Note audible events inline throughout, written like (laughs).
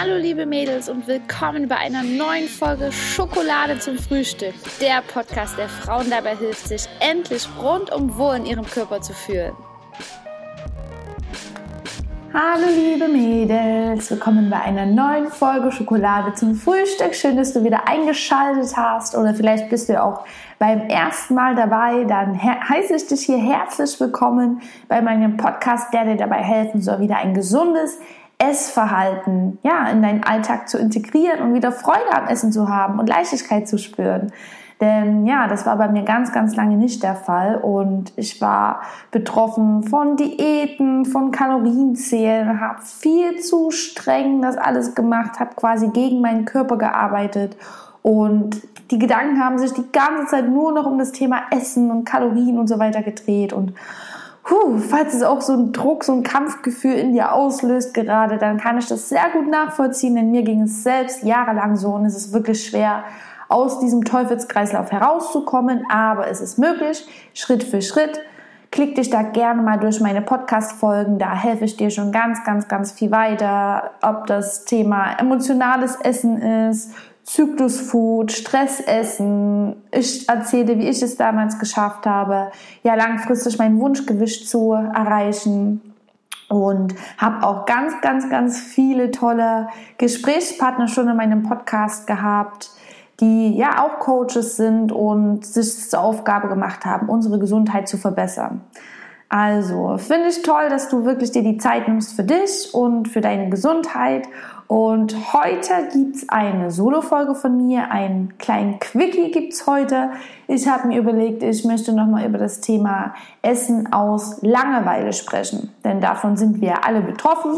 Hallo liebe Mädels und willkommen bei einer neuen Folge Schokolade zum Frühstück. Der Podcast, der Frauen dabei hilft, sich endlich rundum wohl in ihrem Körper zu fühlen. Hallo liebe Mädels, willkommen bei einer neuen Folge Schokolade zum Frühstück. Schön, dass du wieder eingeschaltet hast oder vielleicht bist du auch beim ersten Mal dabei. Dann heiße ich dich hier herzlich willkommen bei meinem Podcast, der dir dabei helfen soll, wieder ein gesundes, Essverhalten ja, in deinen Alltag zu integrieren und wieder Freude am Essen zu haben und Leichtigkeit zu spüren. Denn ja, das war bei mir ganz, ganz lange nicht der Fall und ich war betroffen von Diäten, von Kalorienzählen, habe viel zu streng das alles gemacht, habe quasi gegen meinen Körper gearbeitet und die Gedanken haben sich die ganze Zeit nur noch um das Thema Essen und Kalorien und so weiter gedreht und Puh, falls es auch so ein Druck, so ein Kampfgefühl in dir auslöst gerade, dann kann ich das sehr gut nachvollziehen, denn mir ging es selbst jahrelang so und es ist wirklich schwer, aus diesem Teufelskreislauf herauszukommen, aber es ist möglich, Schritt für Schritt. Klick dich da gerne mal durch meine Podcast-Folgen, da helfe ich dir schon ganz, ganz, ganz viel weiter, ob das Thema emotionales Essen ist, Zyklusfood, Stressessen. Ich erzähle, wie ich es damals geschafft habe, ja langfristig mein Wunschgewicht zu erreichen und habe auch ganz, ganz, ganz viele tolle Gesprächspartner schon in meinem Podcast gehabt, die ja auch Coaches sind und sich zur Aufgabe gemacht haben, unsere Gesundheit zu verbessern. Also finde ich toll, dass du wirklich dir die Zeit nimmst für dich und für deine Gesundheit und heute gibt's eine Solo-Folge von mir, einen kleinen Quickie gibt's heute. Ich habe mir überlegt, ich möchte nochmal über das Thema Essen aus Langeweile sprechen. Denn davon sind wir alle betroffen.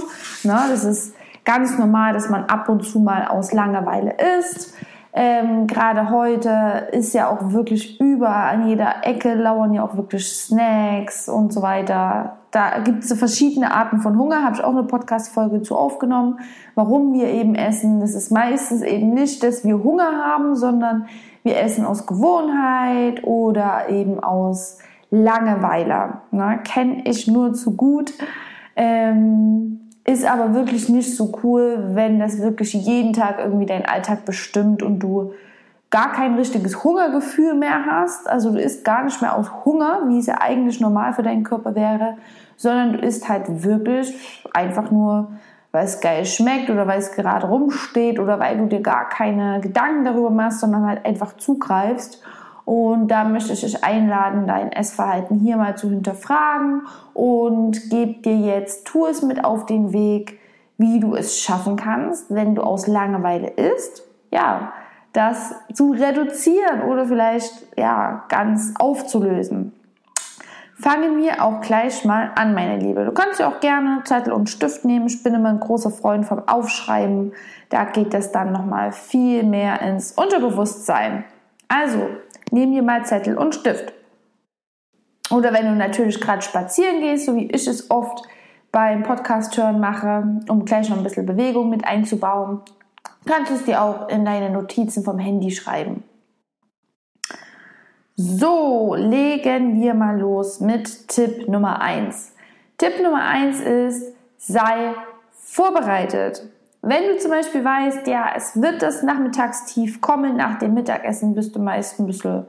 Ne? Das ist ganz normal, dass man ab und zu mal aus Langeweile isst. Ähm, Gerade heute ist ja auch wirklich überall an jeder Ecke lauern ja auch wirklich Snacks und so weiter. Da gibt es verschiedene Arten von Hunger, habe ich auch eine Podcast-Folge zu aufgenommen, warum wir eben essen. Das ist meistens eben nicht, dass wir Hunger haben, sondern wir essen aus Gewohnheit oder eben aus Langeweile. Kenne ich nur zu gut. Ähm, ist aber wirklich nicht so cool, wenn das wirklich jeden Tag irgendwie deinen Alltag bestimmt und du gar kein richtiges Hungergefühl mehr hast. Also du isst gar nicht mehr aus Hunger, wie es ja eigentlich normal für deinen Körper wäre, sondern du isst halt wirklich einfach nur, weil es geil schmeckt oder weil es gerade rumsteht oder weil du dir gar keine Gedanken darüber machst, sondern halt einfach zugreifst. Und da möchte ich dich einladen, dein Essverhalten hier mal zu hinterfragen und gebe dir jetzt, es mit auf den Weg, wie du es schaffen kannst, wenn du aus Langeweile isst, ja, das zu reduzieren oder vielleicht, ja, ganz aufzulösen. Fangen wir auch gleich mal an, meine Liebe. Du kannst ja auch gerne Zettel und Stift nehmen. Ich bin immer ein großer Freund vom Aufschreiben. Da geht es dann nochmal viel mehr ins Unterbewusstsein. Also, Nimm dir mal Zettel und Stift. Oder wenn du natürlich gerade spazieren gehst, so wie ich es oft beim Podcast hören mache, um gleich noch ein bisschen Bewegung mit einzubauen, kannst du es dir auch in deine Notizen vom Handy schreiben. So, legen wir mal los mit Tipp Nummer 1. Tipp Nummer 1 ist, sei vorbereitet. Wenn du zum Beispiel weißt, ja, es wird das Nachmittagstief kommen, nach dem Mittagessen bist du meist ein bisschen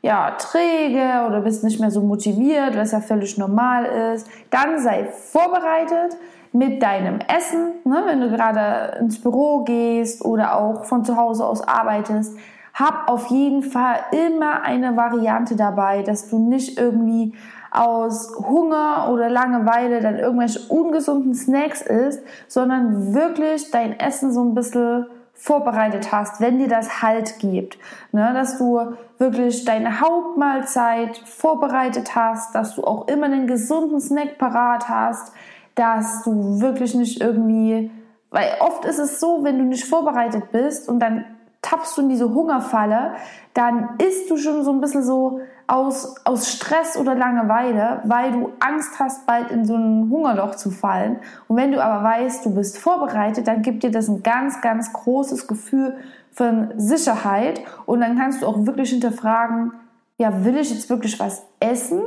ja, träge oder bist nicht mehr so motiviert, was ja völlig normal ist, dann sei vorbereitet mit deinem Essen, ne, wenn du gerade ins Büro gehst oder auch von zu Hause aus arbeitest, hab auf jeden Fall immer eine Variante dabei, dass du nicht irgendwie aus Hunger oder Langeweile dann irgendwelche ungesunden Snacks isst, sondern wirklich dein Essen so ein bisschen vorbereitet hast, wenn dir das Halt gibt. Ne, dass du wirklich deine Hauptmahlzeit vorbereitet hast, dass du auch immer einen gesunden Snack parat hast, dass du wirklich nicht irgendwie, weil oft ist es so, wenn du nicht vorbereitet bist und dann tappst du in diese Hungerfalle, dann isst du schon so ein bisschen so aus, aus Stress oder Langeweile, weil du Angst hast, bald in so ein Hungerloch zu fallen. Und wenn du aber weißt, du bist vorbereitet, dann gibt dir das ein ganz, ganz großes Gefühl von Sicherheit. Und dann kannst du auch wirklich hinterfragen, ja, will ich jetzt wirklich was essen?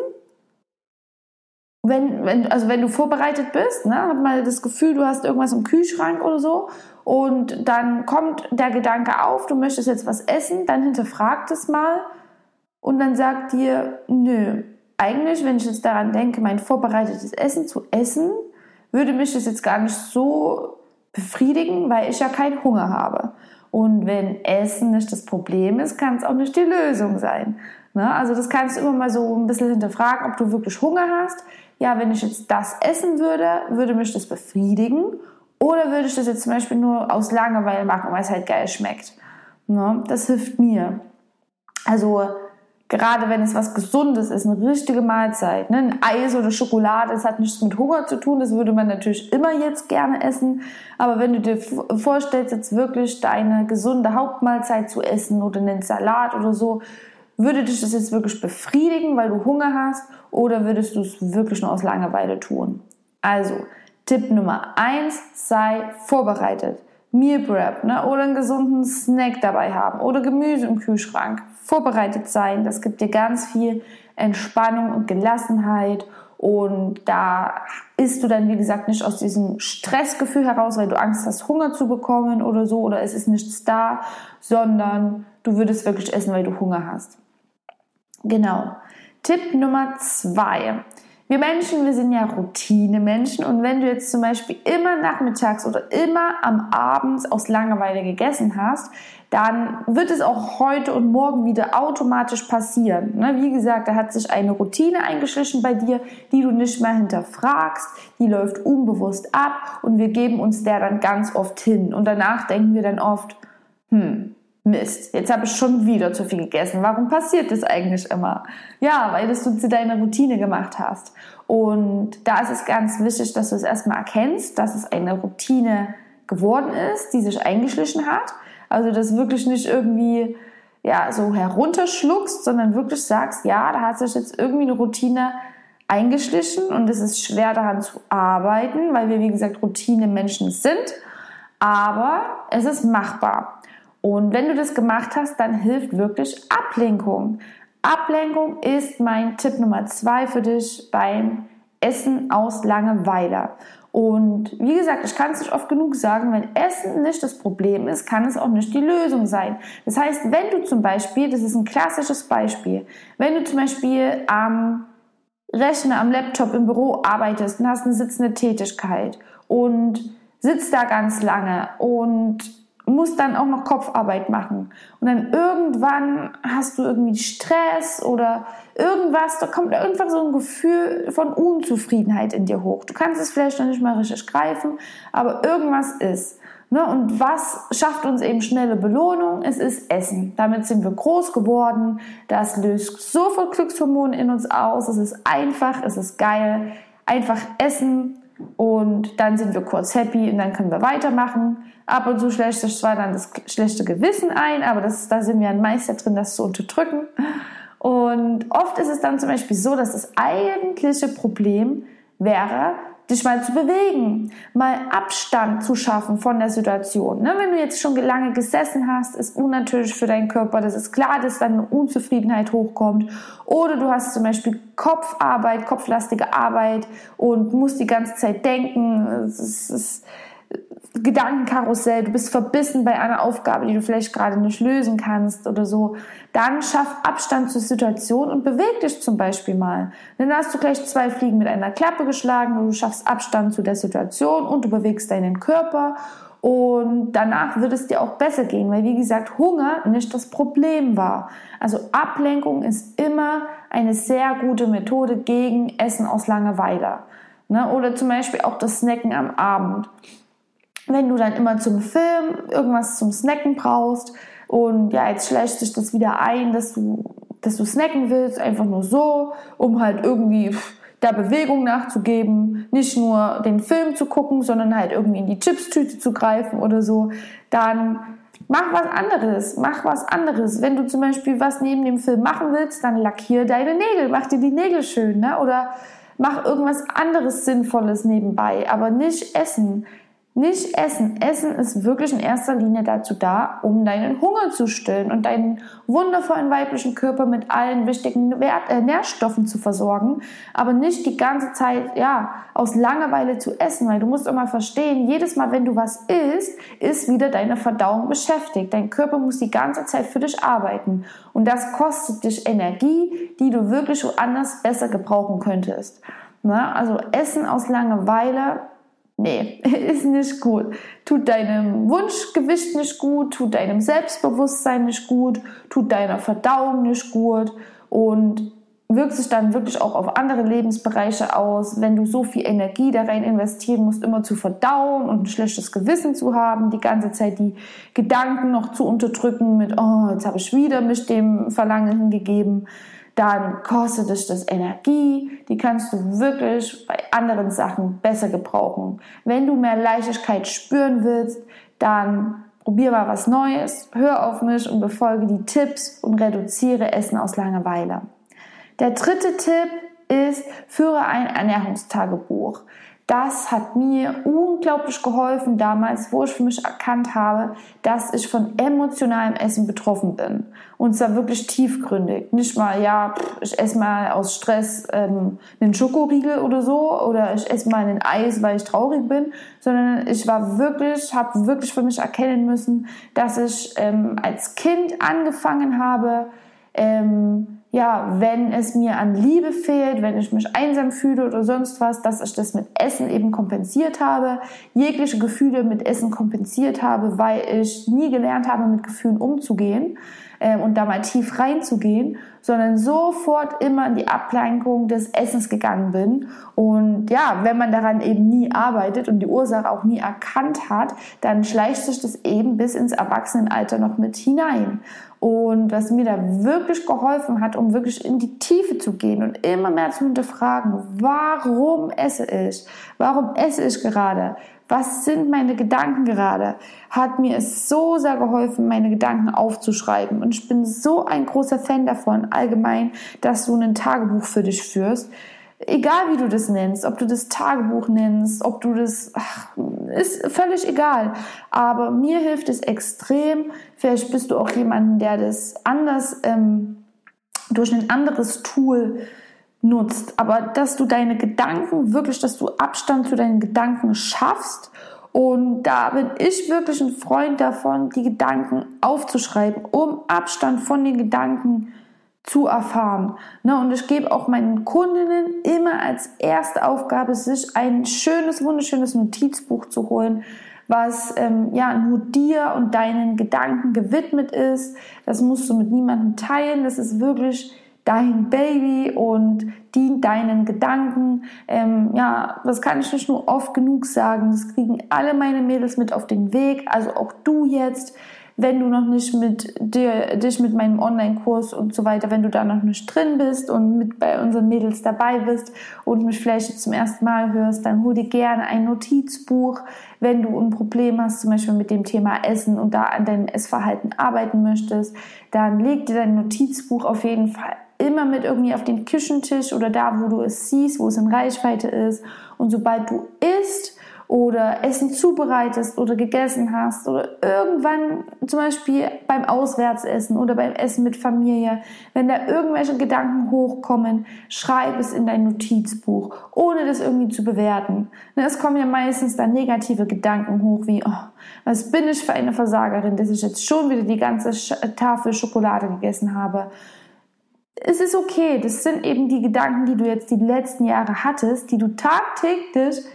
Wenn, wenn, also wenn du vorbereitet bist, ne, hab mal das Gefühl, du hast irgendwas im Kühlschrank oder so und dann kommt der Gedanke auf, du möchtest jetzt was essen, dann hinterfragt es mal und dann sagt dir, nö, eigentlich, wenn ich jetzt daran denke, mein vorbereitetes Essen zu essen, würde mich das jetzt gar nicht so befriedigen, weil ich ja keinen Hunger habe. Und wenn Essen nicht das Problem ist, kann es auch nicht die Lösung sein. Ne? Also das kannst du immer mal so ein bisschen hinterfragen, ob du wirklich Hunger hast. Ja, wenn ich jetzt das essen würde, würde mich das befriedigen. Oder würde ich das jetzt zum Beispiel nur aus Langeweile machen, weil es halt geil schmeckt. Ne? Das hilft mir. Also gerade wenn es was Gesundes ist, eine richtige Mahlzeit, ne? ein Eis oder Schokolade, das hat nichts mit Hunger zu tun, das würde man natürlich immer jetzt gerne essen. Aber wenn du dir vorstellst, jetzt wirklich deine gesunde Hauptmahlzeit zu essen oder einen Salat oder so, würde dich das jetzt wirklich befriedigen, weil du Hunger hast, oder würdest du es wirklich nur aus Langeweile tun? Also, Tipp Nummer eins: sei vorbereitet. Meal Prep ne? oder einen gesunden Snack dabei haben oder Gemüse im Kühlschrank. Vorbereitet sein, das gibt dir ganz viel Entspannung und Gelassenheit und da isst du dann, wie gesagt, nicht aus diesem Stressgefühl heraus, weil du Angst hast, Hunger zu bekommen oder so oder es ist nichts da, sondern du würdest wirklich essen, weil du Hunger hast. Genau. Tipp Nummer zwei. Wir Menschen, wir sind ja Routine-Menschen und wenn du jetzt zum Beispiel immer nachmittags oder immer am Abend aus Langeweile gegessen hast, dann wird es auch heute und morgen wieder automatisch passieren. Ne? Wie gesagt, da hat sich eine Routine eingeschlichen bei dir, die du nicht mehr hinterfragst, die läuft unbewusst ab und wir geben uns der dann ganz oft hin und danach denken wir dann oft, hm, Mist, jetzt habe ich schon wieder zu viel gegessen. Warum passiert das eigentlich immer? Ja, weil das du zu deiner Routine gemacht hast. Und da ist es ganz wichtig, dass du es erstmal erkennst, dass es eine Routine geworden ist, die sich eingeschlichen hat. Also das wirklich nicht irgendwie ja, so herunterschluckst, sondern wirklich sagst, ja, da hat sich jetzt irgendwie eine Routine eingeschlichen und es ist schwer daran zu arbeiten, weil wir, wie gesagt, Routine Menschen sind. Aber es ist machbar. Und wenn du das gemacht hast, dann hilft wirklich Ablenkung. Ablenkung ist mein Tipp Nummer zwei für dich beim Essen aus Langeweile. Und wie gesagt, ich kann es nicht oft genug sagen, wenn Essen nicht das Problem ist, kann es auch nicht die Lösung sein. Das heißt, wenn du zum Beispiel, das ist ein klassisches Beispiel, wenn du zum Beispiel am Rechner, am Laptop im Büro arbeitest und hast eine sitzende Tätigkeit und sitzt da ganz lange und muss dann auch noch Kopfarbeit machen. Und dann irgendwann hast du irgendwie Stress oder irgendwas, da kommt irgendwann so ein Gefühl von Unzufriedenheit in dir hoch. Du kannst es vielleicht noch nicht mal richtig greifen, aber irgendwas ist. Ne? Und was schafft uns eben schnelle Belohnung? Es ist Essen. Damit sind wir groß geworden. Das löst so viel Glückshormone in uns aus. Es ist einfach, es ist geil. Einfach essen und dann sind wir kurz happy und dann können wir weitermachen. Ab und zu schlägt sich zwar dann das schlechte Gewissen ein, aber das, da sind wir ein Meister drin, das zu unterdrücken. Und oft ist es dann zum Beispiel so, dass das eigentliche Problem wäre, dich mal zu bewegen, mal Abstand zu schaffen von der Situation. Ne? Wenn du jetzt schon lange gesessen hast, ist unnatürlich für deinen Körper, das ist klar, dass dann eine Unzufriedenheit hochkommt. Oder du hast zum Beispiel Kopfarbeit, kopflastige Arbeit und musst die ganze Zeit denken. Es ist, Gedankenkarussell, du bist verbissen bei einer Aufgabe, die du vielleicht gerade nicht lösen kannst oder so, dann schaff Abstand zur Situation und beweg dich zum Beispiel mal. Dann hast du gleich zwei Fliegen mit einer Klappe geschlagen und du schaffst Abstand zu der Situation und du bewegst deinen Körper und danach wird es dir auch besser gehen, weil wie gesagt, Hunger nicht das Problem war. Also Ablenkung ist immer eine sehr gute Methode gegen Essen aus Langeweile. Ne? Oder zum Beispiel auch das Snacken am Abend wenn du dann immer zum Film irgendwas zum Snacken brauchst und ja, jetzt schleicht sich das wieder ein, dass du, dass du snacken willst, einfach nur so, um halt irgendwie der Bewegung nachzugeben, nicht nur den Film zu gucken, sondern halt irgendwie in die Chipstüte zu greifen oder so, dann mach was anderes, mach was anderes. Wenn du zum Beispiel was neben dem Film machen willst, dann lackier deine Nägel, mach dir die Nägel schön, ne? Oder mach irgendwas anderes Sinnvolles nebenbei, aber nicht essen Nicht essen. Essen ist wirklich in erster Linie dazu da, um deinen Hunger zu stillen und deinen wundervollen weiblichen Körper mit allen wichtigen äh, Nährstoffen zu versorgen, aber nicht die ganze Zeit, ja, aus Langeweile zu essen, weil du musst immer verstehen, jedes Mal, wenn du was isst, ist wieder deine Verdauung beschäftigt. Dein Körper muss die ganze Zeit für dich arbeiten und das kostet dich Energie, die du wirklich woanders besser gebrauchen könntest. Na, also Essen aus Langeweile Nee, (laughs) ist nicht gut. Tut deinem Wunschgewicht nicht gut, tut deinem Selbstbewusstsein nicht gut, tut deiner Verdauung nicht gut und wirkt sich dann wirklich auch auf andere Lebensbereiche aus, wenn du so viel Energie da rein investieren musst, immer zu verdauen und ein schlechtes Gewissen zu haben, die ganze Zeit die Gedanken noch zu unterdrücken mit, oh, jetzt habe ich wieder mich dem Verlangen hingegeben dann kostet es das Energie, die kannst du wirklich bei anderen Sachen besser gebrauchen. Wenn du mehr Leichtigkeit spüren willst, dann probier mal was Neues, hör auf mich und befolge die Tipps und reduziere Essen aus Langeweile. Der dritte Tipp ist, führe ein Ernährungstagebuch. Das hat mir unglaublich geholfen damals, wo ich für mich erkannt habe, dass ich von emotionalem Essen betroffen bin. Und zwar wirklich tiefgründig. Nicht mal, ja, ich esse mal aus Stress ähm, einen Schokoriegel oder so oder ich esse mal ein Eis, weil ich traurig bin, sondern ich war wirklich, habe wirklich für mich erkennen müssen, dass ich ähm, als Kind angefangen habe, ähm, ja, wenn es mir an Liebe fehlt, wenn ich mich einsam fühle oder sonst was, dass ich das mit Essen eben kompensiert habe, jegliche Gefühle mit Essen kompensiert habe, weil ich nie gelernt habe, mit Gefühlen umzugehen äh, und da mal tief reinzugehen, sondern sofort immer in die Ablenkung des Essens gegangen bin. Und ja, wenn man daran eben nie arbeitet und die Ursache auch nie erkannt hat, dann schleicht sich das eben bis ins Erwachsenenalter noch mit hinein. Und was mir da wirklich geholfen hat, um wirklich in die Tiefe zu gehen und immer mehr zu hinterfragen, warum esse ich? Warum esse ich gerade? Was sind meine Gedanken gerade? Hat mir es so sehr geholfen, meine Gedanken aufzuschreiben. Und ich bin so ein großer Fan davon, allgemein, dass du ein Tagebuch für dich führst egal wie du das nennst, ob du das Tagebuch nennst, ob du das, ach, ist völlig egal. Aber mir hilft es extrem. Vielleicht bist du auch jemand, der das anders ähm, durch ein anderes Tool nutzt. Aber dass du deine Gedanken wirklich, dass du Abstand zu deinen Gedanken schaffst. Und da bin ich wirklich ein Freund davon, die Gedanken aufzuschreiben, um Abstand von den Gedanken zu zu erfahren. Ne? Und ich gebe auch meinen Kundinnen immer als erste Aufgabe, sich ein schönes, wunderschönes Notizbuch zu holen, was ähm, ja nur dir und deinen Gedanken gewidmet ist. Das musst du mit niemandem teilen. Das ist wirklich dein Baby und dient deinen Gedanken. Ähm, ja, das kann ich nicht nur oft genug sagen. Das kriegen alle meine Mädels mit auf den Weg. Also auch du jetzt wenn du noch nicht mit dir, dich mit meinem Online-Kurs und so weiter, wenn du da noch nicht drin bist und mit bei unseren Mädels dabei bist und mich vielleicht zum ersten Mal hörst, dann hol dir gerne ein Notizbuch. Wenn du ein Problem hast, zum Beispiel mit dem Thema Essen und da an deinem Essverhalten arbeiten möchtest, dann leg dir dein Notizbuch auf jeden Fall immer mit irgendwie auf den Küchentisch oder da, wo du es siehst, wo es in Reichweite ist. Und sobald du isst, oder Essen zubereitest oder gegessen hast oder irgendwann zum Beispiel beim Auswärtsessen oder beim Essen mit Familie, wenn da irgendwelche Gedanken hochkommen, schreib es in dein Notizbuch, ohne das irgendwie zu bewerten. Ne, es kommen ja meistens dann negative Gedanken hoch wie, oh, was bin ich für eine Versagerin, dass ich jetzt schon wieder die ganze Tafel Schokolade gegessen habe es ist okay. Das sind eben die Gedanken, die du jetzt die letzten Jahre hattest, die du tagtäglich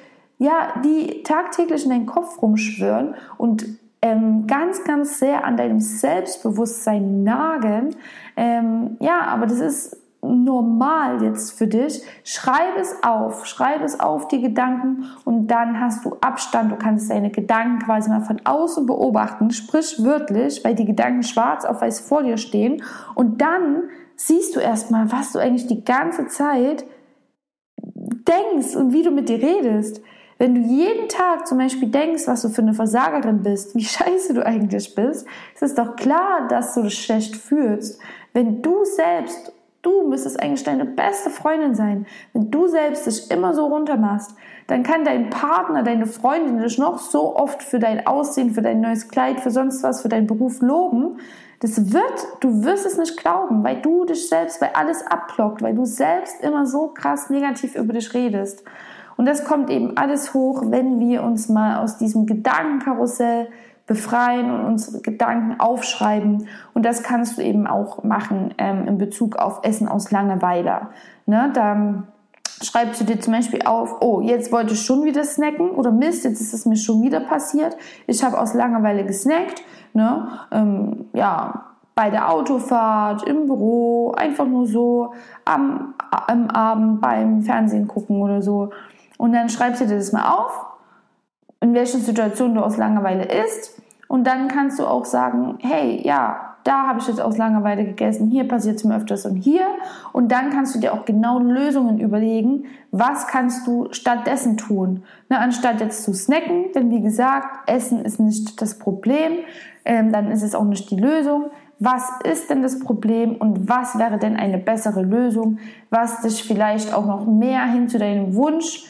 ja, die tagtäglich in deinen Kopf rumschwören und ähm, ganz, ganz sehr an deinem Selbstbewusstsein nagen. Ähm, ja, aber das ist normal jetzt für dich. Schreib es auf, schreib es auf, die Gedanken, und dann hast du Abstand. Du kannst deine Gedanken quasi mal von außen beobachten, sprich wörtlich, weil die Gedanken schwarz auf weiß vor dir stehen. Und dann siehst du erstmal, was du eigentlich die ganze Zeit denkst und wie du mit dir redest. Wenn du jeden Tag zum Beispiel denkst, was du für eine Versagerin bist, wie (laughs) scheiße du eigentlich bist, ist es doch klar, dass du dich schlecht fühlst. Wenn du selbst du müsstest eigentlich deine beste Freundin sein. Wenn du selbst dich immer so runtermachst, dann kann dein Partner, deine Freundin dich noch so oft für dein Aussehen, für dein neues Kleid, für sonst was, für deinen Beruf loben. Das wird, du wirst es nicht glauben, weil du dich selbst bei alles abblockt, weil du selbst immer so krass negativ über dich redest. Und das kommt eben alles hoch, wenn wir uns mal aus diesem Gedankenkarussell befreien und unsere Gedanken aufschreiben. Und das kannst du eben auch machen ähm, in Bezug auf Essen aus Langeweile. Ne? Da schreibst du dir zum Beispiel auf, oh, jetzt wollte ich schon wieder snacken oder Mist, jetzt ist es mir schon wieder passiert. Ich habe aus Langeweile gesnackt. Ne? Ähm, ja, bei der Autofahrt, im Büro, einfach nur so am, am Abend beim Fernsehen gucken oder so. Und dann schreibst du dir das mal auf in welchen Situationen du aus Langeweile isst. Und dann kannst du auch sagen, hey, ja, da habe ich jetzt aus Langeweile gegessen, hier passiert es mir öfters und hier. Und dann kannst du dir auch genau Lösungen überlegen, was kannst du stattdessen tun. Ne, anstatt jetzt zu snacken, denn wie gesagt, Essen ist nicht das Problem, ähm, dann ist es auch nicht die Lösung. Was ist denn das Problem und was wäre denn eine bessere Lösung, was dich vielleicht auch noch mehr hin zu deinem Wunsch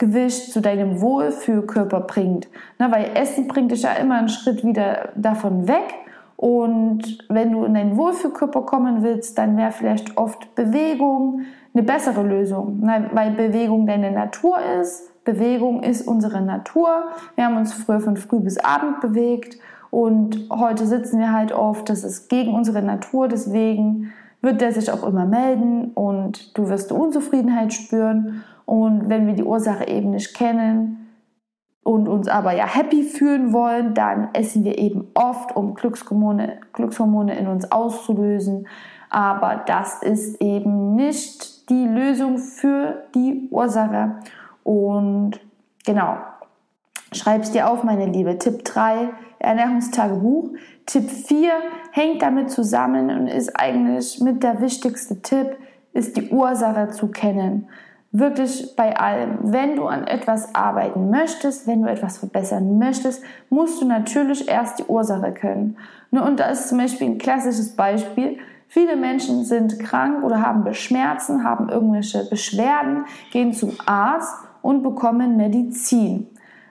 Gewicht zu deinem Wohlfühlkörper bringt. Na, weil Essen bringt dich ja immer einen Schritt wieder davon weg. Und wenn du in deinen Wohlfühlkörper kommen willst, dann wäre vielleicht oft Bewegung eine bessere Lösung. Na, weil Bewegung deine Natur ist. Bewegung ist unsere Natur. Wir haben uns früher von früh bis Abend bewegt. Und heute sitzen wir halt oft, das ist gegen unsere Natur. Deswegen wird der sich auch immer melden und du wirst Unzufriedenheit spüren. Und wenn wir die Ursache eben nicht kennen und uns aber ja happy fühlen wollen, dann essen wir eben oft, um Glückshormone, Glückshormone in uns auszulösen. Aber das ist eben nicht die Lösung für die Ursache. Und genau, schreib es dir auf, meine Liebe. Tipp 3, Ernährungstagebuch. Tipp 4 hängt damit zusammen und ist eigentlich mit der wichtigste Tipp, ist die Ursache zu kennen wirklich bei allem. Wenn du an etwas arbeiten möchtest, wenn du etwas verbessern möchtest, musst du natürlich erst die Ursache können. Ne, und da ist zum Beispiel ein klassisches Beispiel. Viele Menschen sind krank oder haben Schmerzen, haben irgendwelche Beschwerden, gehen zum Arzt und bekommen Medizin.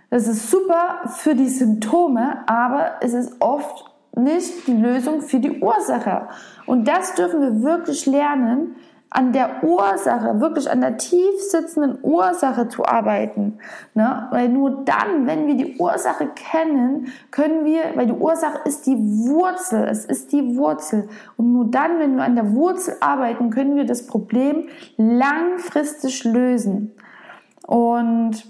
Das ist super für die Symptome, aber es ist oft nicht die Lösung für die Ursache. Und das dürfen wir wirklich lernen, an der Ursache, wirklich an der tief sitzenden Ursache zu arbeiten. Ne? Weil nur dann, wenn wir die Ursache kennen, können wir, weil die Ursache ist die Wurzel, es ist die Wurzel. Und nur dann, wenn wir an der Wurzel arbeiten, können wir das Problem langfristig lösen. Und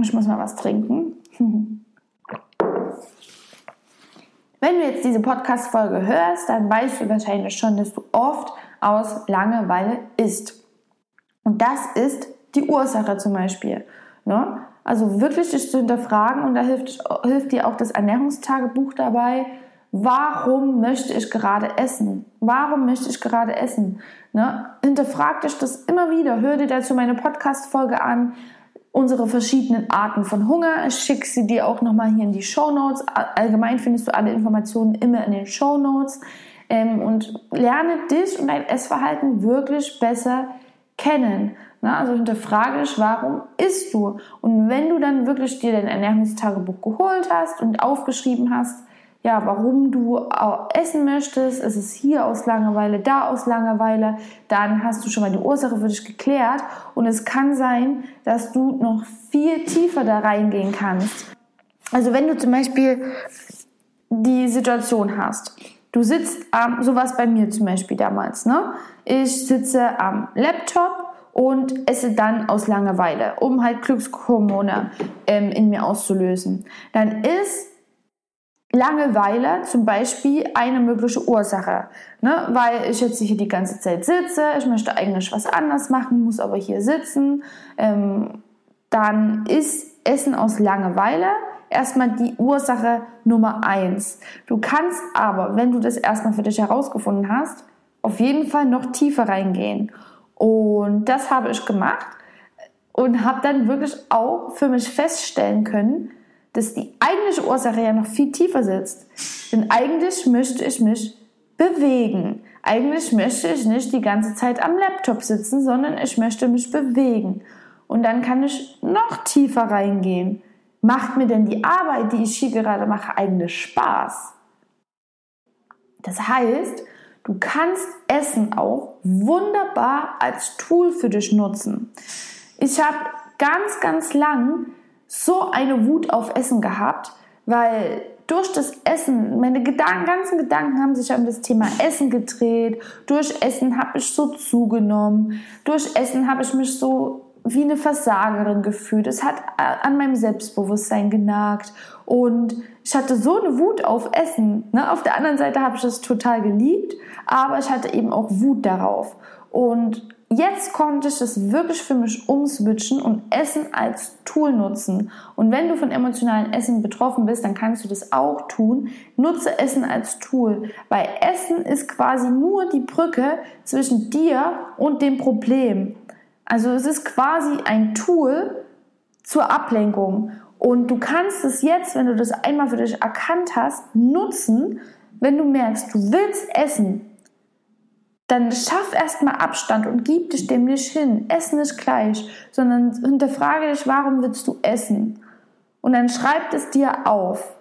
ich muss mal was trinken. (laughs) Wenn du jetzt diese Podcast-Folge hörst, dann weißt du wahrscheinlich schon, dass du oft aus Langeweile isst. Und das ist die Ursache zum Beispiel. Ne? Also wirklich dich zu hinterfragen und da hilft, hilft dir auch das Ernährungstagebuch dabei. Warum möchte ich gerade essen? Warum möchte ich gerade essen? Ne? Hinterfrag dich das immer wieder. Hör dir dazu meine Podcast-Folge an. Unsere verschiedenen Arten von Hunger. Ich schicke sie dir auch nochmal hier in die Show Notes. Allgemein findest du alle Informationen immer in den Show Notes ähm, und lerne dich und dein Essverhalten wirklich besser kennen. Na, also hinterfrage dich, warum isst du? Und wenn du dann wirklich dir dein Ernährungstagebuch geholt hast und aufgeschrieben hast, ja, warum du essen möchtest, ist es hier aus Langeweile, da aus Langeweile, dann hast du schon mal die Ursache für dich geklärt und es kann sein, dass du noch viel tiefer da reingehen kannst. Also wenn du zum Beispiel die Situation hast, Du sitzt am, ähm, sowas bei mir zum Beispiel damals, ne? Ich sitze am Laptop und esse dann aus Langeweile, um halt Glückshormone ähm, in mir auszulösen. Dann ist Langeweile zum Beispiel eine mögliche Ursache, ne? weil ich jetzt hier die ganze Zeit sitze, ich möchte eigentlich was anderes machen, muss aber hier sitzen. Ähm, dann ist Essen aus Langeweile erstmal die Ursache Nummer eins. Du kannst aber, wenn du das erstmal für dich herausgefunden hast, auf jeden Fall noch tiefer reingehen. Und das habe ich gemacht und habe dann wirklich auch für mich feststellen können, dass die eigentliche Ursache ja noch viel tiefer sitzt. Denn eigentlich möchte ich mich bewegen. eigentlich möchte ich nicht die ganze Zeit am Laptop sitzen, sondern ich möchte mich bewegen. Und dann kann ich noch tiefer reingehen. Macht mir denn die Arbeit, die ich hier gerade mache, eigentlich Spaß? Das heißt, du kannst Essen auch wunderbar als Tool für dich nutzen. Ich habe ganz, ganz lang so eine Wut auf Essen gehabt, weil durch das Essen, meine Gedanken, ganzen Gedanken haben sich um das Thema Essen gedreht. Durch Essen habe ich so zugenommen. Durch Essen habe ich mich so wie eine Versagerin gefühlt. Es hat an meinem Selbstbewusstsein genagt und ich hatte so eine Wut auf Essen. Ne? Auf der anderen Seite habe ich es total geliebt, aber ich hatte eben auch Wut darauf. Und jetzt konnte ich es wirklich für mich umswitchen und Essen als Tool nutzen. Und wenn du von emotionalen Essen betroffen bist, dann kannst du das auch tun. Nutze Essen als Tool, weil Essen ist quasi nur die Brücke zwischen dir und dem Problem. Also es ist quasi ein Tool zur Ablenkung. Und du kannst es jetzt, wenn du das einmal für dich erkannt hast, nutzen, wenn du merkst, du willst essen, dann schaff erstmal Abstand und gib dich dem nicht hin. Essen nicht gleich, sondern hinterfrage dich, warum willst du essen? Und dann schreib es dir auf.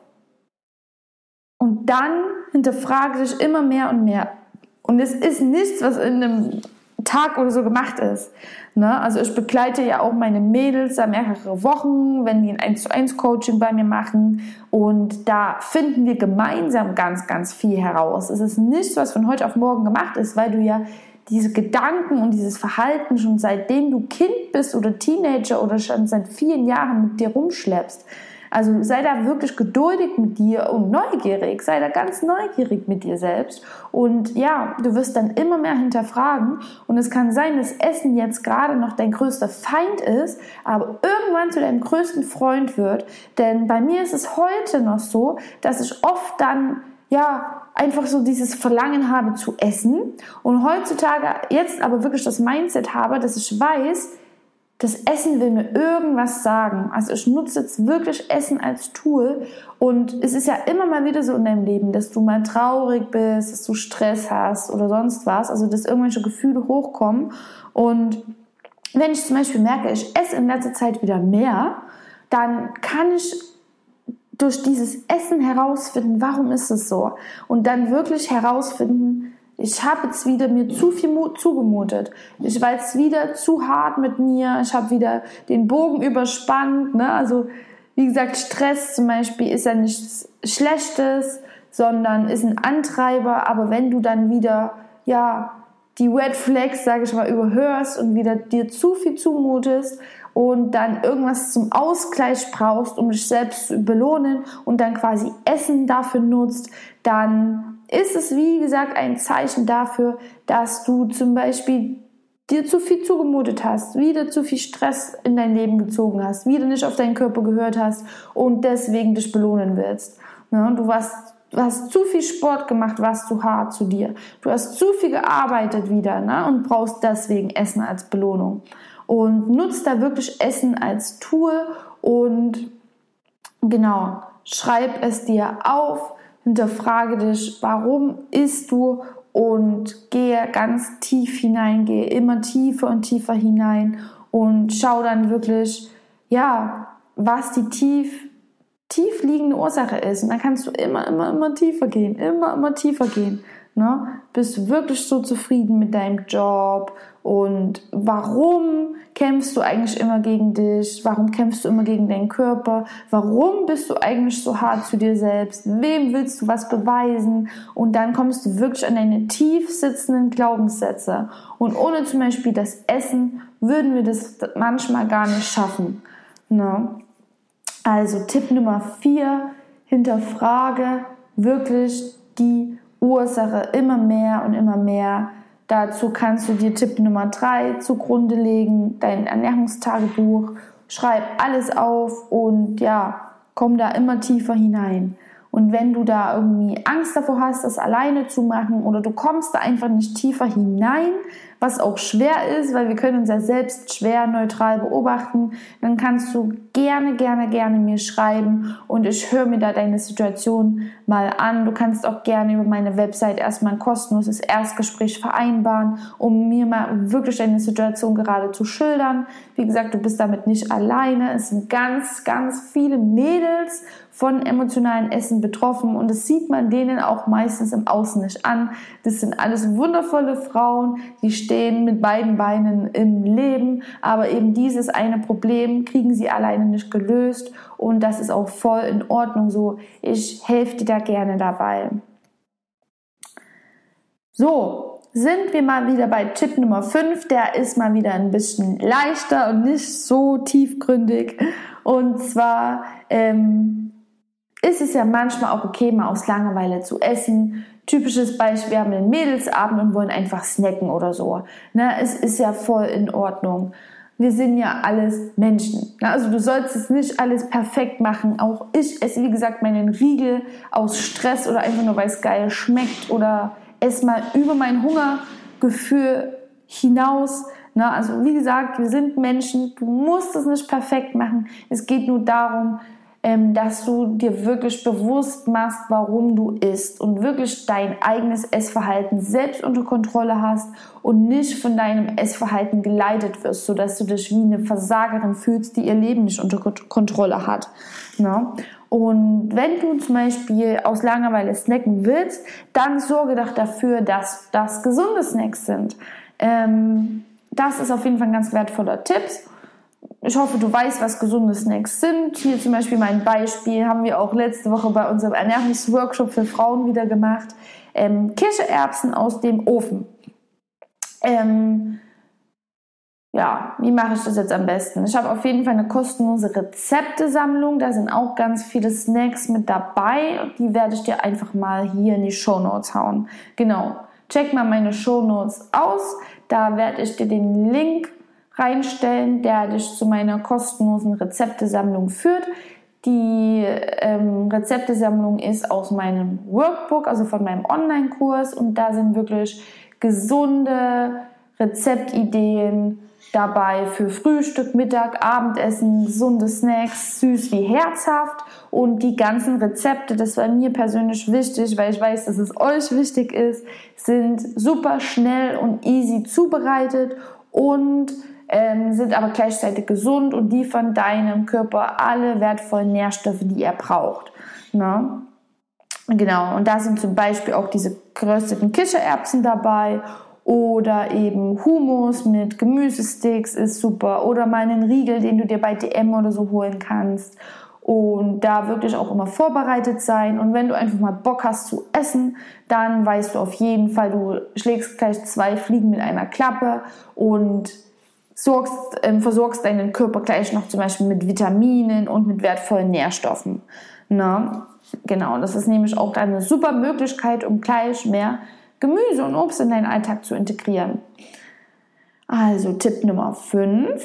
Und dann hinterfrage dich immer mehr und mehr. Und es ist nichts, was in einem Tag oder so gemacht ist. Ne? Also ich begleite ja auch meine Mädels da mehrere Wochen, wenn die ein 1 zu 1 Coaching bei mir machen und da finden wir gemeinsam ganz, ganz viel heraus. Es ist nichts, was von heute auf morgen gemacht ist, weil du ja diese Gedanken und dieses Verhalten schon seitdem du Kind bist oder Teenager oder schon seit vielen Jahren mit dir rumschleppst. Also sei da wirklich geduldig mit dir und neugierig. Sei da ganz neugierig mit dir selbst. Und ja, du wirst dann immer mehr hinterfragen. Und es kann sein, dass Essen jetzt gerade noch dein größter Feind ist, aber irgendwann zu deinem größten Freund wird. Denn bei mir ist es heute noch so, dass ich oft dann ja, einfach so dieses Verlangen habe zu essen und heutzutage jetzt aber wirklich das Mindset habe, dass ich weiß, das Essen will mir irgendwas sagen. Also ich nutze jetzt wirklich Essen als Tool. Und es ist ja immer mal wieder so in deinem Leben, dass du mal traurig bist, dass du Stress hast oder sonst was, also dass irgendwelche Gefühle hochkommen. Und wenn ich zum Beispiel merke, ich esse in letzter Zeit wieder mehr, dann kann ich durch dieses Essen herausfinden, warum ist es so? Und dann wirklich herausfinden, ich habe jetzt wieder mir zu viel zugemutet. Ich war jetzt wieder zu hart mit mir. Ich habe wieder den Bogen überspannt. Ne? Also wie gesagt, Stress zum Beispiel ist ja nichts Schlechtes, sondern ist ein Antreiber. Aber wenn du dann wieder ja die Red Flags, sage ich mal, überhörst und wieder dir zu viel zumutest und dann irgendwas zum Ausgleich brauchst, um dich selbst zu belohnen und dann quasi Essen dafür nutzt, dann ist es, wie gesagt, ein Zeichen dafür, dass du zum Beispiel dir zu viel zugemutet hast, wieder zu viel Stress in dein Leben gezogen hast, wieder nicht auf deinen Körper gehört hast und deswegen dich belohnen willst. Ne? Du warst Du hast zu viel Sport gemacht, warst zu hart zu dir. Du hast zu viel gearbeitet wieder ne? und brauchst deswegen Essen als Belohnung. Und nutzt da wirklich Essen als Tool und genau, schreib es dir auf, hinterfrage dich, warum isst du und gehe ganz tief hinein, gehe immer tiefer und tiefer hinein und schau dann wirklich, ja, was die tief, tief liegende Ursache ist. Und dann kannst du immer, immer, immer tiefer gehen, immer, immer tiefer gehen. Ne? Bist du wirklich so zufrieden mit deinem Job? Und warum kämpfst du eigentlich immer gegen dich? Warum kämpfst du immer gegen deinen Körper? Warum bist du eigentlich so hart zu dir selbst? Wem willst du was beweisen? Und dann kommst du wirklich an deine tief sitzenden Glaubenssätze. Und ohne zum Beispiel das Essen würden wir das manchmal gar nicht schaffen. Ne? Also Tipp Nummer vier, hinterfrage wirklich die Ursache immer mehr und immer mehr. Dazu kannst du dir Tipp Nummer drei zugrunde legen, dein Ernährungstagebuch, schreib alles auf und ja, komm da immer tiefer hinein. Und wenn du da irgendwie Angst davor hast, das alleine zu machen oder du kommst da einfach nicht tiefer hinein, was auch schwer ist, weil wir können uns ja selbst schwer neutral beobachten, dann kannst du gerne, gerne, gerne mir schreiben und ich höre mir da deine Situation mal an. Du kannst auch gerne über meine Website erstmal ein kostenloses Erstgespräch vereinbaren, um mir mal wirklich deine Situation gerade zu schildern. Wie gesagt, du bist damit nicht alleine. Es sind ganz, ganz viele Mädels von emotionalen Essen betroffen und das sieht man denen auch meistens im Außen nicht an. Das sind alles wundervolle Frauen, die stehen mit beiden Beinen im Leben, aber eben dieses eine Problem kriegen sie alleine nicht gelöst und das ist auch voll in Ordnung so. Ich helfe dir da gerne dabei. So, sind wir mal wieder bei Tipp Nummer 5. Der ist mal wieder ein bisschen leichter und nicht so tiefgründig. Und zwar ähm, ist es ja manchmal auch okay, mal aus Langeweile zu essen. Typisches Beispiel, wir haben einen Mädelsabend und wollen einfach snacken oder so. Ne, es ist ja voll in Ordnung. Wir sind ja alles Menschen. Ne? Also du sollst es nicht alles perfekt machen. Auch ich esse, wie gesagt, meinen Riegel aus Stress oder einfach nur, weil es geil schmeckt oder esse mal über mein Hungergefühl hinaus. Ne? Also wie gesagt, wir sind Menschen. Du musst es nicht perfekt machen. Es geht nur darum, dass du dir wirklich bewusst machst, warum du isst und wirklich dein eigenes Essverhalten selbst unter Kontrolle hast und nicht von deinem Essverhalten geleitet wirst, sodass du dich wie eine Versagerin fühlst, die ihr Leben nicht unter Kontrolle hat. Ne? Und wenn du zum Beispiel aus Langeweile snacken willst, dann sorge doch dafür, dass das gesunde Snacks sind. Ähm, das ist auf jeden Fall ein ganz wertvoller Tipp. Ich hoffe, du weißt, was gesunde Snacks sind. Hier zum Beispiel mein Beispiel haben wir auch letzte Woche bei unserem Ernährungsworkshop für Frauen wieder gemacht. Ähm, Kichererbsen aus dem Ofen. Ähm, ja, wie mache ich das jetzt am besten? Ich habe auf jeden Fall eine kostenlose Rezeptesammlung. Da sind auch ganz viele Snacks mit dabei. Die werde ich dir einfach mal hier in die Show Notes hauen. Genau. Check mal meine Show Notes aus. Da werde ich dir den Link reinstellen, der dich zu meiner kostenlosen Rezeptesammlung führt. Die ähm, Rezeptesammlung ist aus meinem Workbook, also von meinem Online-Kurs. Und da sind wirklich gesunde Rezeptideen dabei für Frühstück, Mittag, Abendessen, gesunde Snacks, süß wie herzhaft. Und die ganzen Rezepte, das war mir persönlich wichtig, weil ich weiß, dass es euch wichtig ist, sind super schnell und easy zubereitet. Und ähm, sind aber gleichzeitig gesund und liefern deinem Körper alle wertvollen Nährstoffe, die er braucht. Ne? Genau, und da sind zum Beispiel auch diese gerösteten Kichererbsen dabei oder eben Hummus mit Gemüsesticks ist super oder mal einen Riegel, den du dir bei DM oder so holen kannst und da wirklich auch immer vorbereitet sein. Und wenn du einfach mal Bock hast zu essen, dann weißt du auf jeden Fall, du schlägst gleich zwei Fliegen mit einer Klappe und sorgst, ähm, versorgst deinen Körper gleich noch zum Beispiel mit Vitaminen und mit wertvollen Nährstoffen. Na, genau, das ist nämlich auch eine super Möglichkeit, um gleich mehr Gemüse und Obst in deinen Alltag zu integrieren. Also Tipp Nummer 5,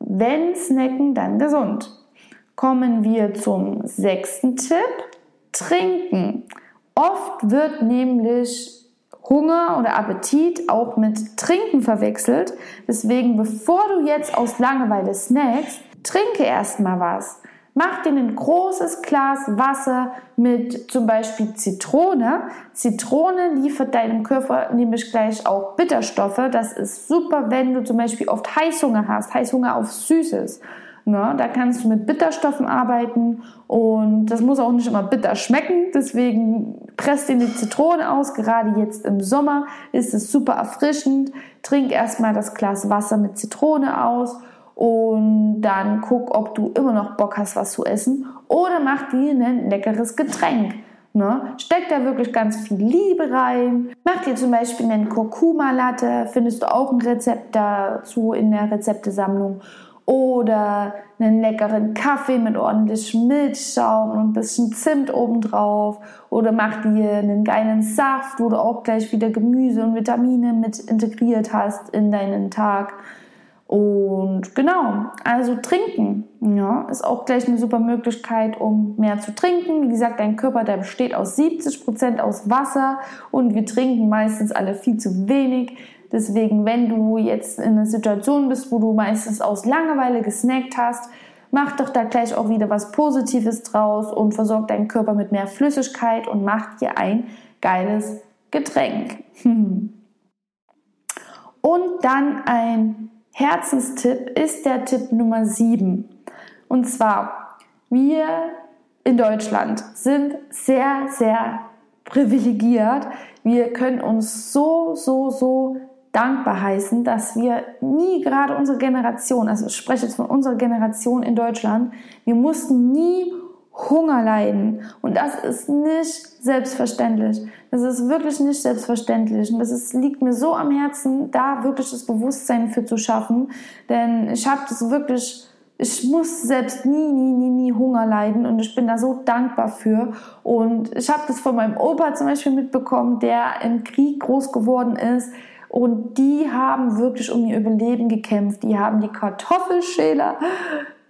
wenn snacken, dann gesund. Kommen wir zum sechsten Tipp, trinken. Oft wird nämlich Hunger oder Appetit auch mit Trinken verwechselt. Deswegen, bevor du jetzt aus Langeweile snackst, trinke erstmal was. Mach dir ein großes Glas Wasser mit zum Beispiel Zitrone. Zitrone liefert deinem Körper nämlich gleich auch Bitterstoffe. Das ist super, wenn du zum Beispiel oft Heißhunger hast, Heißhunger auf Süßes. Ne? Da kannst du mit Bitterstoffen arbeiten und das muss auch nicht immer bitter schmecken. Deswegen presst dir die Zitrone aus. Gerade jetzt im Sommer ist es super erfrischend. Trink erstmal das Glas Wasser mit Zitrone aus und dann guck, ob du immer noch Bock hast, was zu essen oder mach dir ein leckeres Getränk. Ne? Steck da wirklich ganz viel Liebe rein. Mach dir zum Beispiel einen Kurkuma-Latte, findest du auch ein Rezept dazu in der Rezeptesammlung oder einen leckeren Kaffee mit ordentlich Milchschaum und ein bisschen Zimt obendrauf oder mach dir einen geilen Saft, wo du auch gleich wieder Gemüse und Vitamine mit integriert hast in deinen Tag. Und genau, also trinken ja, ist auch gleich eine super Möglichkeit, um mehr zu trinken. Wie gesagt, dein Körper, der besteht aus 70 Prozent aus Wasser und wir trinken meistens alle viel zu wenig. Deswegen, wenn du jetzt in einer Situation bist, wo du meistens aus Langeweile gesnackt hast, mach doch da gleich auch wieder was Positives draus und versorg deinen Körper mit mehr Flüssigkeit und mach dir ein geiles Getränk. (laughs) Und dann ein Herzenstipp ist der Tipp Nummer 7. Und zwar, wir in Deutschland sind sehr, sehr privilegiert. Wir können uns so, so, so dankbar heißen, dass wir nie gerade unsere Generation, also ich spreche jetzt von unserer Generation in Deutschland, wir mussten nie Hunger leiden. Und das ist nicht selbstverständlich. Das ist wirklich nicht selbstverständlich. Und das ist, liegt mir so am Herzen, da wirklich das Bewusstsein für zu schaffen. Denn ich habe das wirklich ich muss selbst nie, nie, nie, nie Hunger leiden und ich bin da so dankbar für. Und ich habe das von meinem Opa zum Beispiel mitbekommen, der im Krieg groß geworden ist. Und die haben wirklich um ihr Überleben gekämpft. Die haben die Kartoffelschäler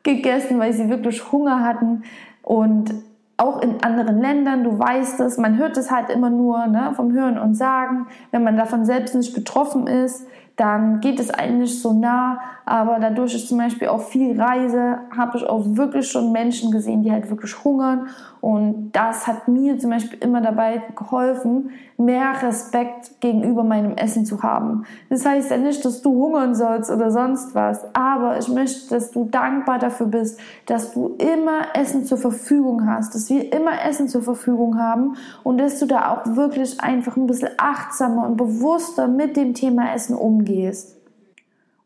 gegessen, weil sie wirklich Hunger hatten. Und auch in anderen Ländern, du weißt es, man hört es halt immer nur ne, vom Hören und Sagen. Wenn man davon selbst nicht betroffen ist, dann geht es eigentlich so nah. Aber dadurch ich zum Beispiel auch viel reise, habe ich auch wirklich schon Menschen gesehen, die halt wirklich hungern. Und das hat mir zum Beispiel immer dabei geholfen, mehr Respekt gegenüber meinem Essen zu haben. Das heißt ja nicht, dass du hungern sollst oder sonst was, aber ich möchte, dass du dankbar dafür bist, dass du immer Essen zur Verfügung hast, dass wir immer Essen zur Verfügung haben und dass du da auch wirklich einfach ein bisschen achtsamer und bewusster mit dem Thema Essen umgehst.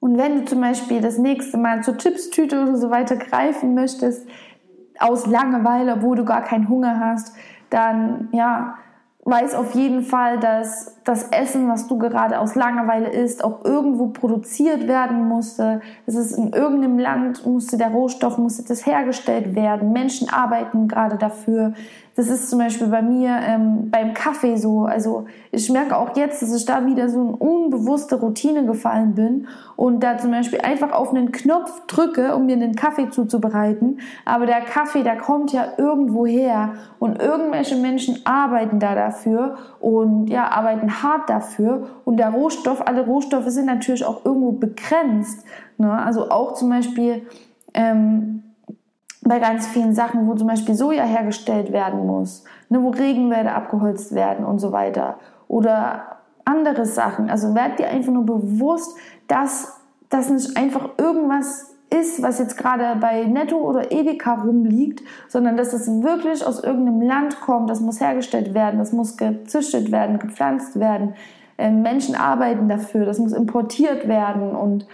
Und wenn du zum Beispiel das nächste Mal zur Chipstüte oder so weiter greifen möchtest, aus Langeweile, wo du gar keinen Hunger hast, dann ja, weiß auf jeden Fall, dass das Essen, was du gerade aus Langeweile isst, auch irgendwo produziert werden musste. Es ist in irgendeinem Land musste der Rohstoff, musste das hergestellt werden. Menschen arbeiten gerade dafür. Das ist zum Beispiel bei mir ähm, beim Kaffee so. Also ich merke auch jetzt, dass ich da wieder so eine unbewusste Routine gefallen bin und da zum Beispiel einfach auf einen Knopf drücke, um mir einen Kaffee zuzubereiten. Aber der Kaffee, der kommt ja irgendwo her und irgendwelche Menschen arbeiten da dafür und ja, arbeiten hart dafür. Und der Rohstoff, alle Rohstoffe sind natürlich auch irgendwo begrenzt. Ne? Also auch zum Beispiel ähm, bei ganz vielen Sachen, wo zum Beispiel Soja hergestellt werden muss, ne, wo Regenwälder abgeholzt werden und so weiter. Oder andere Sachen. Also werd dir einfach nur bewusst, dass das nicht einfach irgendwas ist, was jetzt gerade bei Netto oder Edeka rumliegt, sondern dass es wirklich aus irgendeinem Land kommt, das muss hergestellt werden, das muss gezüchtet werden, gepflanzt werden. Ähm, Menschen arbeiten dafür, das muss importiert werden und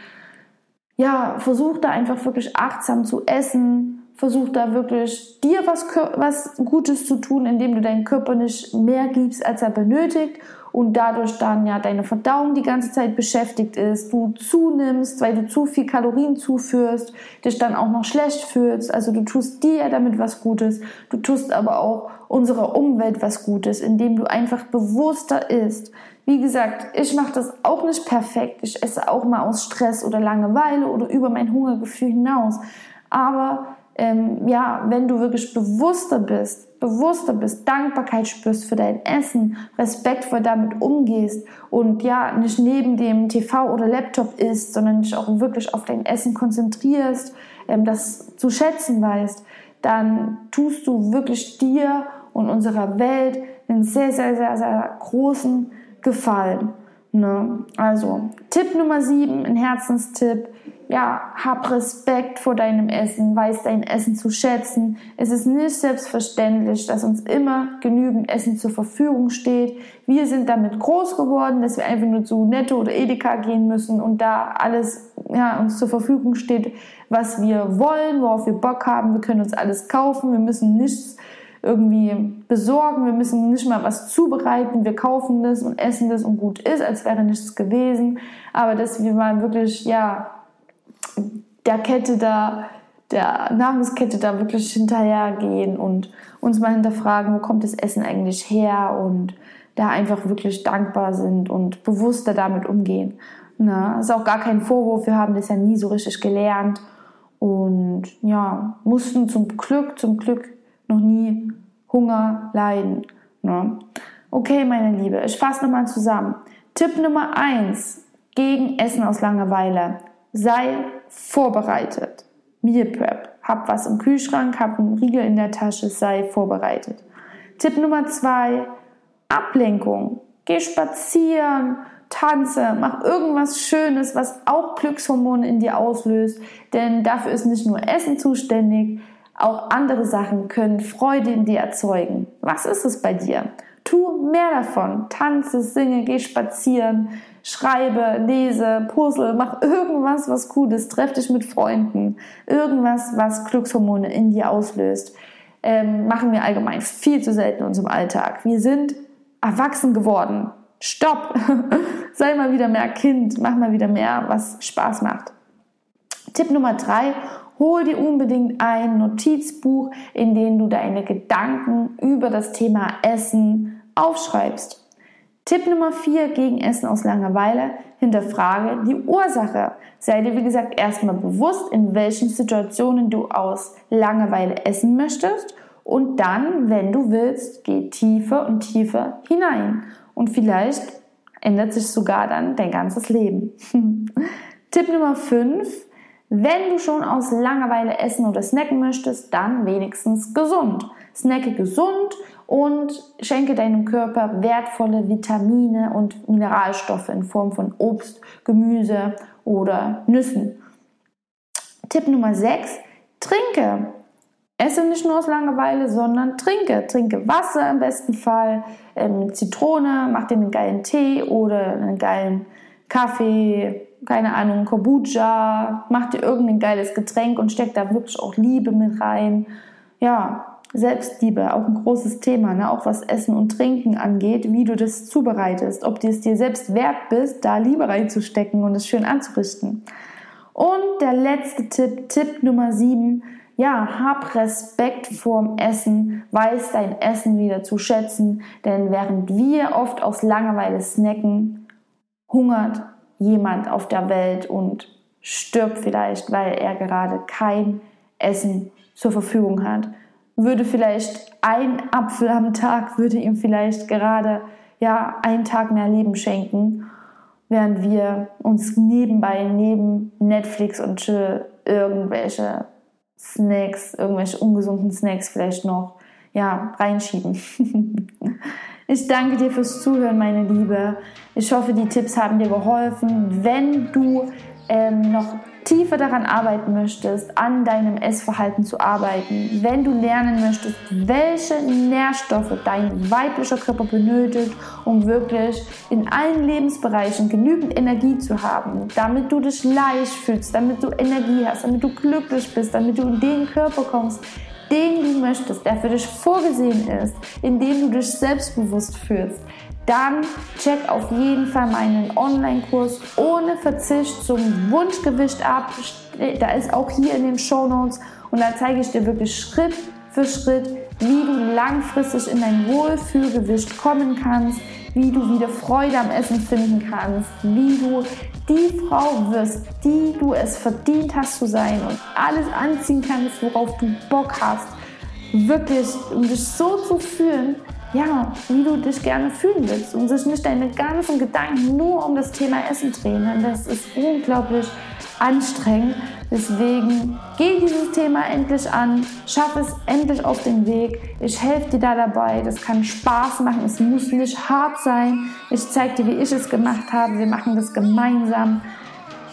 ja, versuch da einfach wirklich achtsam zu essen, versuch da wirklich dir was, was Gutes zu tun, indem du deinen Körper nicht mehr gibst, als er benötigt und dadurch dann ja deine Verdauung die ganze Zeit beschäftigt ist, du zunimmst, weil du zu viel Kalorien zuführst, dich dann auch noch schlecht fühlst. Also du tust dir damit was Gutes, du tust aber auch unserer Umwelt was Gutes, indem du einfach bewusster isst. Wie gesagt, ich mache das auch nicht perfekt. Ich esse auch mal aus Stress oder Langeweile oder über mein Hungergefühl hinaus. Aber ähm, ja, wenn du wirklich bewusster bist, bewusster bist, Dankbarkeit spürst für dein Essen, respektvoll damit umgehst und ja, nicht neben dem TV oder Laptop isst, sondern dich auch wirklich auf dein Essen konzentrierst, ähm, das zu schätzen weißt, dann tust du wirklich dir und unserer Welt einen sehr, sehr, sehr, sehr großen Gefallen. Ne? Also, Tipp Nummer 7, ein Herzenstipp. Ja, hab Respekt vor deinem Essen, weiß dein Essen zu schätzen. Es ist nicht selbstverständlich, dass uns immer genügend Essen zur Verfügung steht. Wir sind damit groß geworden, dass wir einfach nur zu Netto oder Edeka gehen müssen und da alles ja, uns zur Verfügung steht, was wir wollen, worauf wir Bock haben. Wir können uns alles kaufen, wir müssen nichts irgendwie besorgen. Wir müssen nicht mal was zubereiten. Wir kaufen das und essen das und gut ist, als wäre nichts gewesen. Aber dass wir mal wirklich, ja, der Kette da, der Nahrungskette da wirklich hinterhergehen und uns mal hinterfragen, wo kommt das Essen eigentlich her und da einfach wirklich dankbar sind und bewusster damit umgehen. Na, ist auch gar kein Vorwurf, wir haben das ja nie so richtig gelernt und ja, mussten zum Glück, zum Glück noch nie Hunger leiden. Ne? Okay, meine Liebe, ich fasse nochmal zusammen. Tipp Nummer eins gegen Essen aus Langeweile. Sei vorbereitet. Meal Prep. Hab was im Kühlschrank, hab einen Riegel in der Tasche, sei vorbereitet. Tipp Nummer zwei, Ablenkung. Geh spazieren, tanze, mach irgendwas Schönes, was auch Glückshormone in dir auslöst. Denn dafür ist nicht nur Essen zuständig, auch andere Sachen können Freude in dir erzeugen. Was ist es bei dir? Tu mehr davon. Tanze, singe, geh spazieren, schreibe, lese, puzzle, mach irgendwas, was Cooles, treff dich mit Freunden. Irgendwas, was Glückshormone in dir auslöst. Ähm, machen wir allgemein viel zu selten in unserem Alltag. Wir sind erwachsen geworden. Stopp! (laughs) Sei mal wieder mehr Kind, mach mal wieder mehr, was Spaß macht. Tipp Nummer drei, hol dir unbedingt ein Notizbuch, in dem du deine Gedanken über das Thema Essen aufschreibst. Tipp Nummer vier gegen Essen aus Langeweile, hinterfrage die Ursache. Sei dir, wie gesagt, erstmal bewusst, in welchen Situationen du aus Langeweile essen möchtest und dann, wenn du willst, geh tiefer und tiefer hinein. Und vielleicht ändert sich sogar dann dein ganzes Leben. (laughs) Tipp Nummer 5. Wenn du schon aus Langeweile essen oder snacken möchtest, dann wenigstens gesund. Snacke gesund und schenke deinem Körper wertvolle Vitamine und Mineralstoffe in Form von Obst, Gemüse oder Nüssen. Tipp Nummer 6. Trinke. Esse nicht nur aus Langeweile, sondern trinke. Trinke Wasser im besten Fall, ähm, Zitrone, mach dir einen geilen Tee oder einen geilen Kaffee, keine Ahnung, Kombucha, mach dir irgendein geiles Getränk und steck da wirklich auch Liebe mit rein. Ja, Selbstliebe, auch ein großes Thema, ne? auch was Essen und Trinken angeht, wie du das zubereitest, ob du es dir selbst wert bist, da Liebe reinzustecken und es schön anzurichten. Und der letzte Tipp, Tipp Nummer 7, ja, hab Respekt vorm Essen, weiß dein Essen wieder zu schätzen, denn während wir oft aus Langeweile snacken, hungert jemand auf der Welt und stirbt vielleicht, weil er gerade kein Essen zur Verfügung hat. Würde vielleicht ein Apfel am Tag, würde ihm vielleicht gerade ja, einen Tag mehr Leben schenken, während wir uns nebenbei, neben Netflix und Chill irgendwelche Snacks, irgendwelche ungesunden Snacks vielleicht noch ja, reinschieben. (laughs) ich danke dir fürs Zuhören, meine Liebe. Ich hoffe, die Tipps haben dir geholfen. Wenn du ähm, noch tiefer daran arbeiten möchtest, an deinem Essverhalten zu arbeiten, wenn du lernen möchtest, welche Nährstoffe dein weiblicher Körper benötigt, um wirklich in allen Lebensbereichen genügend Energie zu haben, damit du dich leicht fühlst, damit du Energie hast, damit du glücklich bist, damit du in den Körper kommst, den du möchtest, der für dich vorgesehen ist, in dem du dich selbstbewusst fühlst, dann check auf jeden Fall meinen Online-Kurs ohne Verzicht zum Wunschgewicht ab. Da ist auch hier in den Show Notes und da zeige ich dir wirklich Schritt für Schritt, wie du langfristig in dein Wohlfühlgewicht kommen kannst, wie du wieder Freude am Essen finden kannst, wie du die Frau wirst, die du es verdient hast zu sein und alles anziehen kannst, worauf du Bock hast. Wirklich, um dich so zu fühlen, ja, wie du dich gerne fühlen willst und sich nicht deine ganzen Gedanken nur um das Thema Essen drehen. Und das ist unglaublich anstrengend. Deswegen geh dieses Thema endlich an, schaff es endlich auf den Weg. Ich helfe dir da dabei. Das kann Spaß machen. Es muss nicht hart sein. Ich zeige dir, wie ich es gemacht habe. Wir machen das gemeinsam.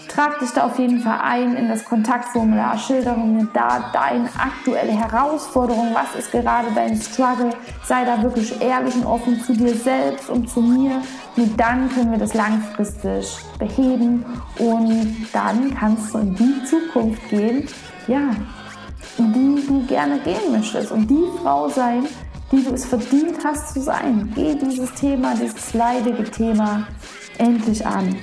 Trag dich da auf jeden Fall ein in das Kontaktformular, schilder mir da deine aktuelle Herausforderung, was ist gerade dein Struggle, sei da wirklich ehrlich und offen zu dir selbst und zu mir. Nur dann können wir das langfristig beheben und dann kannst du in die Zukunft gehen, ja, in die du gerne gehen möchtest und die Frau sein, die du es verdient hast zu sein. Geh dieses Thema, dieses leidige Thema endlich an.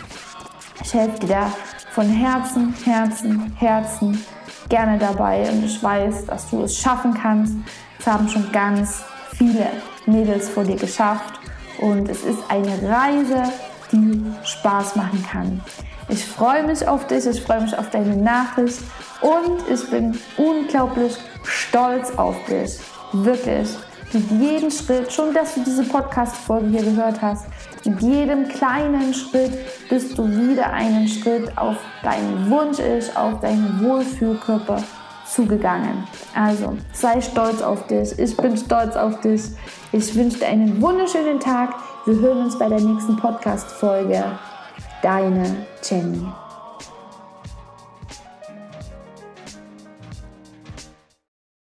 Ich helfe dir da von Herzen, Herzen, Herzen gerne dabei und ich weiß, dass du es schaffen kannst. Es haben schon ganz viele Mädels vor dir geschafft und es ist eine Reise, die Spaß machen kann. Ich freue mich auf dich, ich freue mich auf deine Nachricht und ich bin unglaublich stolz auf dich. Wirklich. mit jedem Schritt, schon dass du diese Podcast-Folge hier gehört hast, mit jedem kleinen Schritt bist du wieder einen Schritt auf deinen Wunsch ist, auf deinen Wohlfühlkörper zugegangen. Also sei stolz auf dich. Ich bin stolz auf dich. Ich wünsche dir einen wunderschönen Tag. Wir hören uns bei der nächsten Podcast-Folge. Deine Jenny.